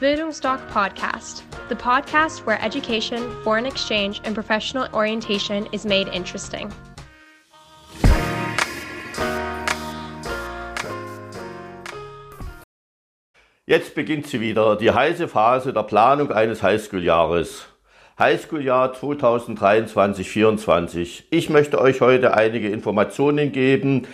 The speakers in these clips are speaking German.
Bildungsdoc Podcast, the podcast where education, foreign exchange, and professional orientation is made interesting. Jetzt beginnt sie wieder, die heiße Phase der Planung eines Highschool-Jahres. Highschool-Jahr 2023-24. Ich möchte euch heute einige Informationen geben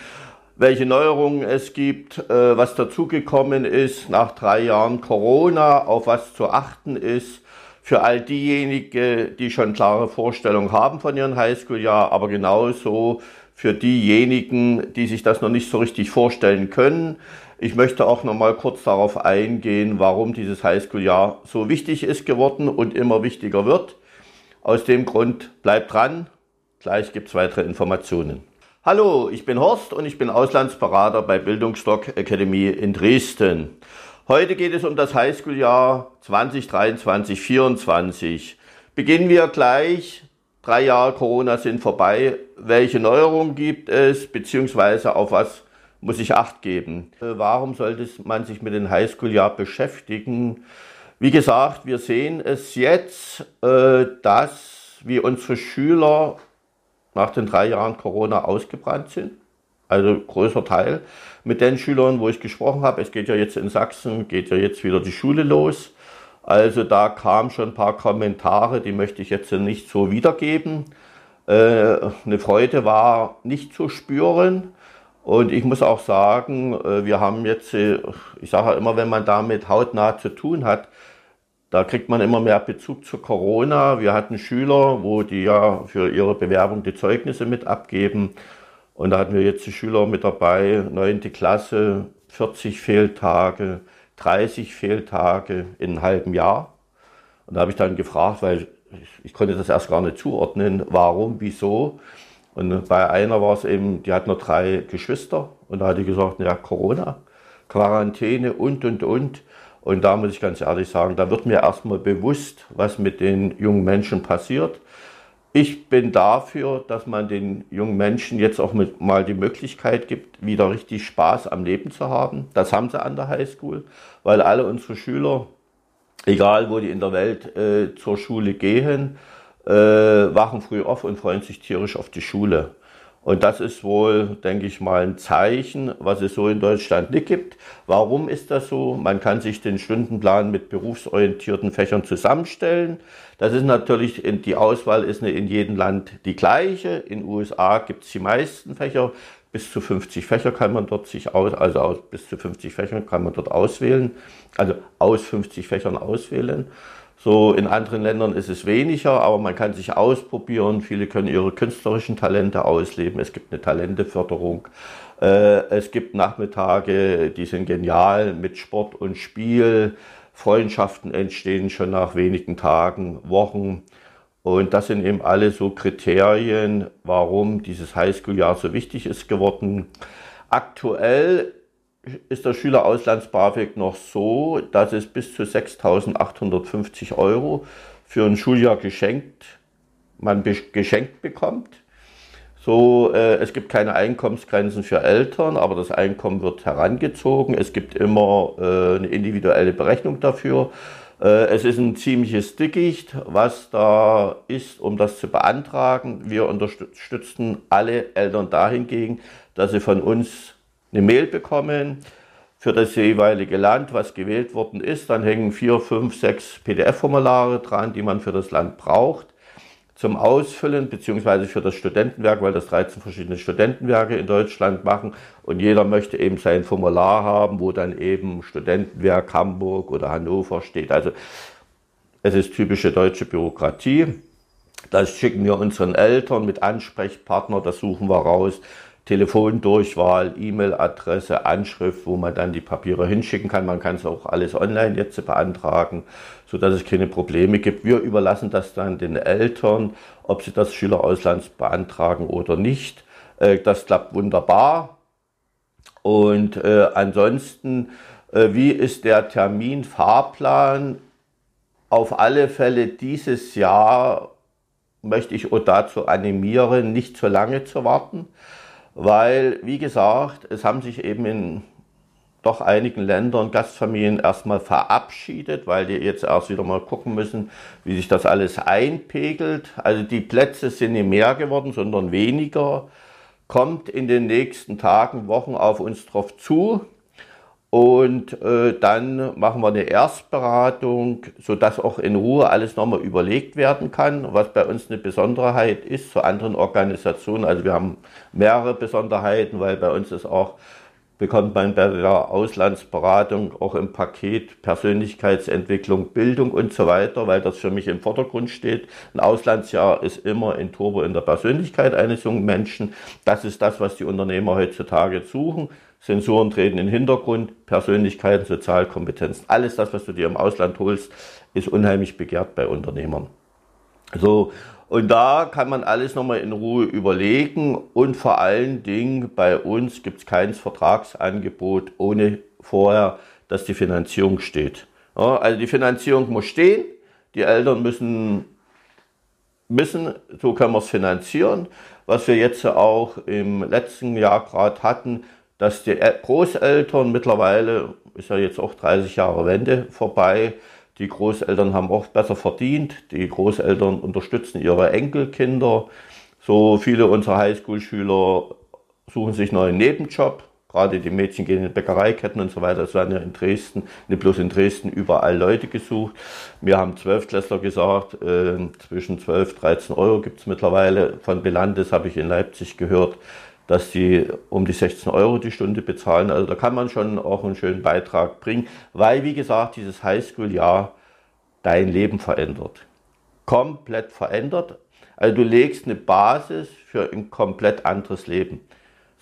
welche Neuerungen es gibt, äh, was dazugekommen ist nach drei Jahren Corona, auf was zu achten ist für all diejenigen, die schon klare Vorstellungen haben von ihrem Highschool-Jahr, aber genauso für diejenigen, die sich das noch nicht so richtig vorstellen können. Ich möchte auch noch mal kurz darauf eingehen, warum dieses Highschool-Jahr so wichtig ist geworden und immer wichtiger wird. Aus dem Grund bleibt dran. Gleich gibt's weitere Informationen. Hallo, ich bin Horst und ich bin Auslandsberater bei Bildungsstock Academy in Dresden. Heute geht es um das Highschool-Jahr 2023-24. Beginnen wir gleich. Drei Jahre Corona sind vorbei. Welche Neuerungen gibt es, beziehungsweise auf was muss ich Acht geben? Äh, warum sollte man sich mit dem Highschool-Jahr beschäftigen? Wie gesagt, wir sehen es jetzt, äh, dass wie unsere Schüler nach den drei Jahren Corona ausgebrannt sind. Also größer Teil. Mit den Schülern, wo ich gesprochen habe, es geht ja jetzt in Sachsen, geht ja jetzt wieder die Schule los. Also da kamen schon ein paar Kommentare, die möchte ich jetzt nicht so wiedergeben. Äh, eine Freude war nicht zu spüren. Und ich muss auch sagen, äh, wir haben jetzt, äh, ich sage immer, wenn man damit hautnah zu tun hat, da kriegt man immer mehr Bezug zu Corona. Wir hatten Schüler, wo die ja für ihre Bewerbung die Zeugnisse mit abgeben. Und da hatten wir jetzt die Schüler mit dabei, neunte Klasse, 40 Fehltage, 30 Fehltage in einem halben Jahr. Und da habe ich dann gefragt, weil ich, ich konnte das erst gar nicht zuordnen, warum, wieso. Und bei einer war es eben, die hat nur drei Geschwister und da hat die gesagt, ja, Corona, Quarantäne und, und, und. Und da muss ich ganz ehrlich sagen, da wird mir erstmal bewusst, was mit den jungen Menschen passiert. Ich bin dafür, dass man den jungen Menschen jetzt auch mal die Möglichkeit gibt, wieder richtig Spaß am Leben zu haben. Das haben sie an der Highschool, weil alle unsere Schüler, egal wo die in der Welt äh, zur Schule gehen, äh, wachen früh auf und freuen sich tierisch auf die Schule. Und das ist wohl, denke ich mal, ein Zeichen, was es so in Deutschland nicht gibt. Warum ist das so? Man kann sich den Stundenplan mit berufsorientierten Fächern zusammenstellen. Das ist natürlich, die Auswahl ist in jedem Land die gleiche. In den USA gibt es die meisten Fächer. Bis zu 50 Fächer kann man dort sich aus, also aus, bis zu 50 Fächern kann man dort auswählen. Also aus 50 Fächern auswählen. So in anderen Ländern ist es weniger, aber man kann sich ausprobieren. Viele können ihre künstlerischen Talente ausleben. Es gibt eine Talenteförderung. Äh, es gibt Nachmittage, die sind genial mit Sport und Spiel. Freundschaften entstehen schon nach wenigen Tagen, Wochen. Und das sind eben alle so Kriterien, warum dieses Highschool-Jahr so wichtig ist geworden. Aktuell ist der Schülerauslands-BAföG noch so, dass es bis zu 6.850 Euro für ein Schuljahr geschenkt, man geschenkt bekommt. So, äh, es gibt keine Einkommensgrenzen für Eltern, aber das Einkommen wird herangezogen. Es gibt immer äh, eine individuelle Berechnung dafür. Äh, es ist ein ziemliches Dickicht, was da ist, um das zu beantragen. Wir unterstützen alle Eltern dahingegen, dass sie von uns eine Mail bekommen für das jeweilige Land, was gewählt worden ist. Dann hängen vier, fünf, sechs PDF-Formulare dran, die man für das Land braucht zum Ausfüllen, beziehungsweise für das Studentenwerk, weil das 13 verschiedene Studentenwerke in Deutschland machen und jeder möchte eben sein Formular haben, wo dann eben Studentenwerk Hamburg oder Hannover steht. Also es ist typische deutsche Bürokratie. Das schicken wir unseren Eltern mit Ansprechpartner, das suchen wir raus. Telefondurchwahl, E-Mail-Adresse, Anschrift, wo man dann die Papiere hinschicken kann. Man kann es auch alles online jetzt beantragen, so dass es keine Probleme gibt. Wir überlassen das dann den Eltern, ob sie das Schülerauslands beantragen oder nicht. Äh, das klappt wunderbar. Und äh, ansonsten, äh, wie ist der Terminfahrplan? Auf alle Fälle dieses Jahr möchte ich auch dazu animieren, nicht zu lange zu warten weil, wie gesagt, es haben sich eben in doch einigen Ländern Gastfamilien erstmal verabschiedet, weil die jetzt erst wieder mal gucken müssen, wie sich das alles einpegelt. Also die Plätze sind nicht mehr geworden, sondern weniger. Kommt in den nächsten Tagen, Wochen auf uns drauf zu. Und äh, dann machen wir eine Erstberatung, sodass auch in Ruhe alles nochmal überlegt werden kann, was bei uns eine Besonderheit ist zu anderen Organisationen. Also wir haben mehrere Besonderheiten, weil bei uns ist auch bekommt man bei der Auslandsberatung auch im Paket Persönlichkeitsentwicklung, Bildung und so weiter, weil das für mich im Vordergrund steht. Ein Auslandsjahr ist immer ein Turbo in der Persönlichkeit eines jungen Menschen. Das ist das, was die Unternehmer heutzutage suchen. Sensoren treten in den Hintergrund, Persönlichkeiten, Sozialkompetenzen. Alles das, was du dir im Ausland holst, ist unheimlich begehrt bei Unternehmern. So, und da kann man alles nochmal in Ruhe überlegen und vor allen Dingen bei uns gibt es kein Vertragsangebot ohne vorher, dass die Finanzierung steht. Ja, also die Finanzierung muss stehen, die Eltern müssen, müssen, so können wir es finanzieren. Was wir jetzt auch im letzten Jahr gerade hatten, dass die Großeltern mittlerweile, ist ja jetzt auch 30 Jahre Wende vorbei, die Großeltern haben oft besser verdient. Die Großeltern unterstützen ihre Enkelkinder. So viele unserer Highschool-Schüler suchen sich einen neuen Nebenjob. Gerade die Mädchen gehen in Bäckereiketten und so weiter. Es werden ja in Dresden, nicht bloß in Dresden, überall Leute gesucht. Wir haben Zwölftklässler gesagt, äh, zwischen 12, 13 Euro gibt es mittlerweile. Von Belandes habe ich in Leipzig gehört, dass sie um die 16 Euro die Stunde bezahlen. Also da kann man schon auch einen schönen Beitrag bringen, weil, wie gesagt, dieses Highschool-Jahr dein Leben verändert. Komplett verändert. Also du legst eine Basis für ein komplett anderes Leben.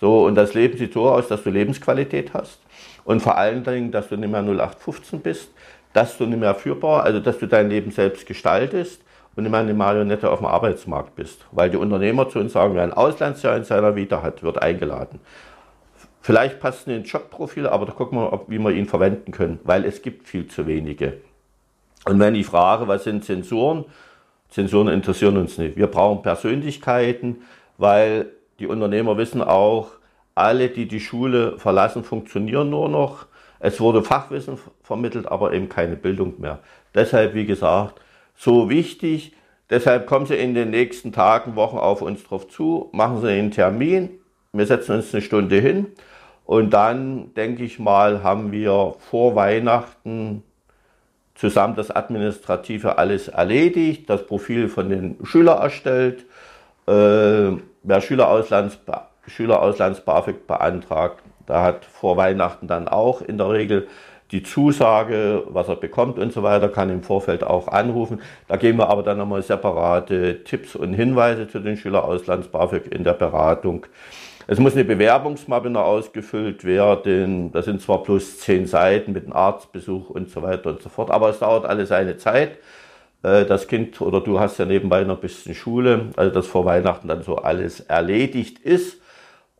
So, und das Leben sieht so aus, dass du Lebensqualität hast und vor allen Dingen, dass du nicht mehr 0815 bist, dass du nicht mehr führbar, also dass du dein Leben selbst gestaltest und immer eine Marionette auf dem Arbeitsmarkt bist. Weil die Unternehmer zu uns sagen, wer ein Auslandsjahr in seiner Vita hat, wird eingeladen. Vielleicht passt nicht ins Jobprofil, aber da gucken wir, wie wir ihn verwenden können, weil es gibt viel zu wenige. Und wenn ich frage, was sind Zensuren? Zensuren interessieren uns nicht. Wir brauchen Persönlichkeiten, weil die Unternehmer wissen auch, alle, die die Schule verlassen, funktionieren nur noch. Es wurde Fachwissen vermittelt, aber eben keine Bildung mehr. Deshalb, wie gesagt, so wichtig. Deshalb kommen Sie in den nächsten Tagen, Wochen auf uns drauf zu, machen Sie einen Termin. Wir setzen uns eine Stunde hin und dann, denke ich mal, haben wir vor Weihnachten zusammen das Administrative alles erledigt, das Profil von den Schülern erstellt, äh, wer Schülerauslands, Schülerauslands BAföG beantragt, da hat vor Weihnachten dann auch in der Regel die Zusage, was er bekommt und so weiter, kann im Vorfeld auch anrufen. Da geben wir aber dann nochmal separate Tipps und Hinweise zu den Schülerauslands BAföG in der Beratung. Es muss eine Bewerbungsmappe noch ausgefüllt werden. Das sind zwar plus zehn Seiten mit einem Arztbesuch und so weiter und so fort, aber es dauert alles seine Zeit. Äh, das Kind oder du hast ja nebenbei noch ein bisschen Schule, also dass vor Weihnachten dann so alles erledigt ist.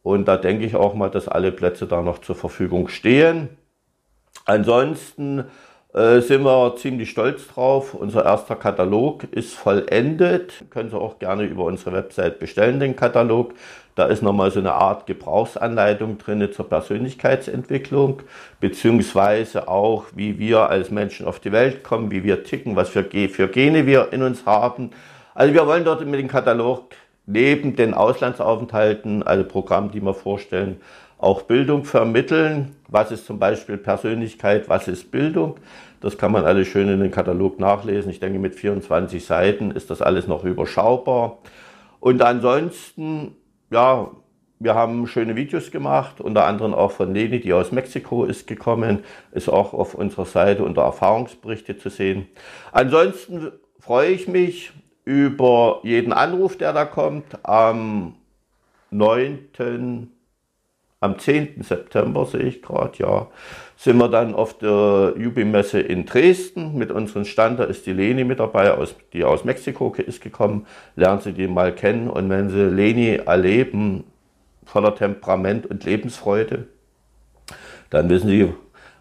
Und da denke ich auch mal, dass alle Plätze da noch zur Verfügung stehen. Ansonsten äh, sind wir ziemlich stolz drauf. Unser erster Katalog ist vollendet. Können Sie auch gerne über unsere Website bestellen, den Katalog. Da ist nochmal so eine Art Gebrauchsanleitung drin zur Persönlichkeitsentwicklung, beziehungsweise auch, wie wir als Menschen auf die Welt kommen, wie wir ticken, was für, für Gene wir in uns haben. Also wir wollen dort mit dem Katalog neben den Auslandsaufenthalten, also Programmen, die wir vorstellen, auch Bildung vermitteln. Was ist zum Beispiel Persönlichkeit, was ist Bildung? Das kann man alles schön in den Katalog nachlesen. Ich denke, mit 24 Seiten ist das alles noch überschaubar. Und ansonsten, ja, wir haben schöne Videos gemacht, unter anderem auch von Leni, die aus Mexiko ist gekommen, ist auch auf unserer Seite unter Erfahrungsberichte zu sehen. Ansonsten freue ich mich über jeden Anruf, der da kommt. Am 9. Am 10. September sehe ich gerade, ja, sind wir dann auf der Jubi-Messe in Dresden mit unserem Stand. Da ist die Leni mit dabei, aus, die aus Mexiko ist gekommen. Lernen Sie die mal kennen. Und wenn Sie Leni erleben, voller Temperament und Lebensfreude, dann wissen Sie,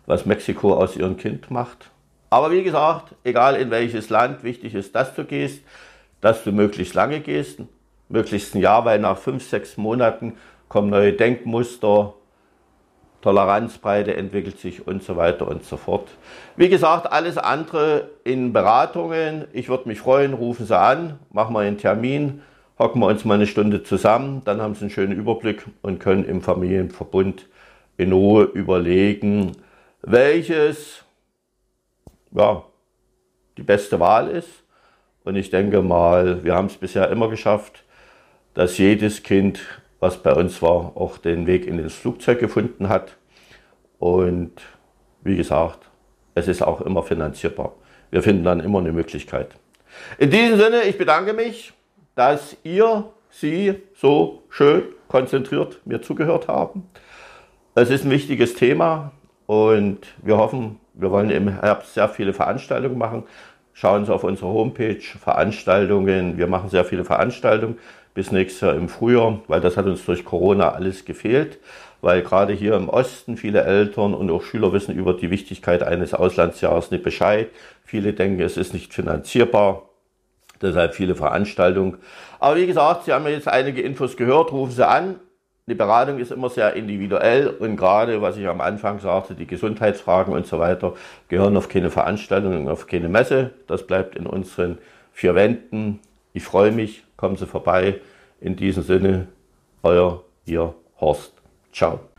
was Mexiko aus Ihrem Kind macht. Aber wie gesagt, egal in welches Land, wichtig ist, dass du gehst, dass du möglichst lange gehst, möglichst ein Jahr, weil nach fünf, sechs Monaten kommen neue Denkmuster, Toleranzbreite entwickelt sich und so weiter und so fort. Wie gesagt, alles andere in Beratungen. Ich würde mich freuen, rufen Sie an, machen wir einen Termin, hocken wir uns mal eine Stunde zusammen, dann haben Sie einen schönen Überblick und können im Familienverbund in Ruhe überlegen, welches ja, die beste Wahl ist. Und ich denke mal, wir haben es bisher immer geschafft, dass jedes Kind was bei uns war, auch den Weg in das Flugzeug gefunden hat. Und wie gesagt, es ist auch immer finanzierbar. Wir finden dann immer eine Möglichkeit. In diesem Sinne, ich bedanke mich, dass ihr, Sie so schön konzentriert mir zugehört haben. Es ist ein wichtiges Thema und wir hoffen, wir wollen im Herbst sehr viele Veranstaltungen machen. Schauen Sie auf unsere Homepage, Veranstaltungen. Wir machen sehr viele Veranstaltungen bis nächstes Jahr im Frühjahr, weil das hat uns durch Corona alles gefehlt, weil gerade hier im Osten viele Eltern und auch Schüler wissen über die Wichtigkeit eines Auslandsjahres nicht Bescheid. Viele denken, es ist nicht finanzierbar, deshalb viele Veranstaltungen. Aber wie gesagt, Sie haben jetzt einige Infos gehört, rufen Sie an. Die Beratung ist immer sehr individuell und gerade, was ich am Anfang sagte, die Gesundheitsfragen und so weiter gehören auf keine Veranstaltung, auf keine Messe. Das bleibt in unseren vier Wänden. Ich freue mich, kommen Sie vorbei. In diesem Sinne, euer, ihr Horst. Ciao.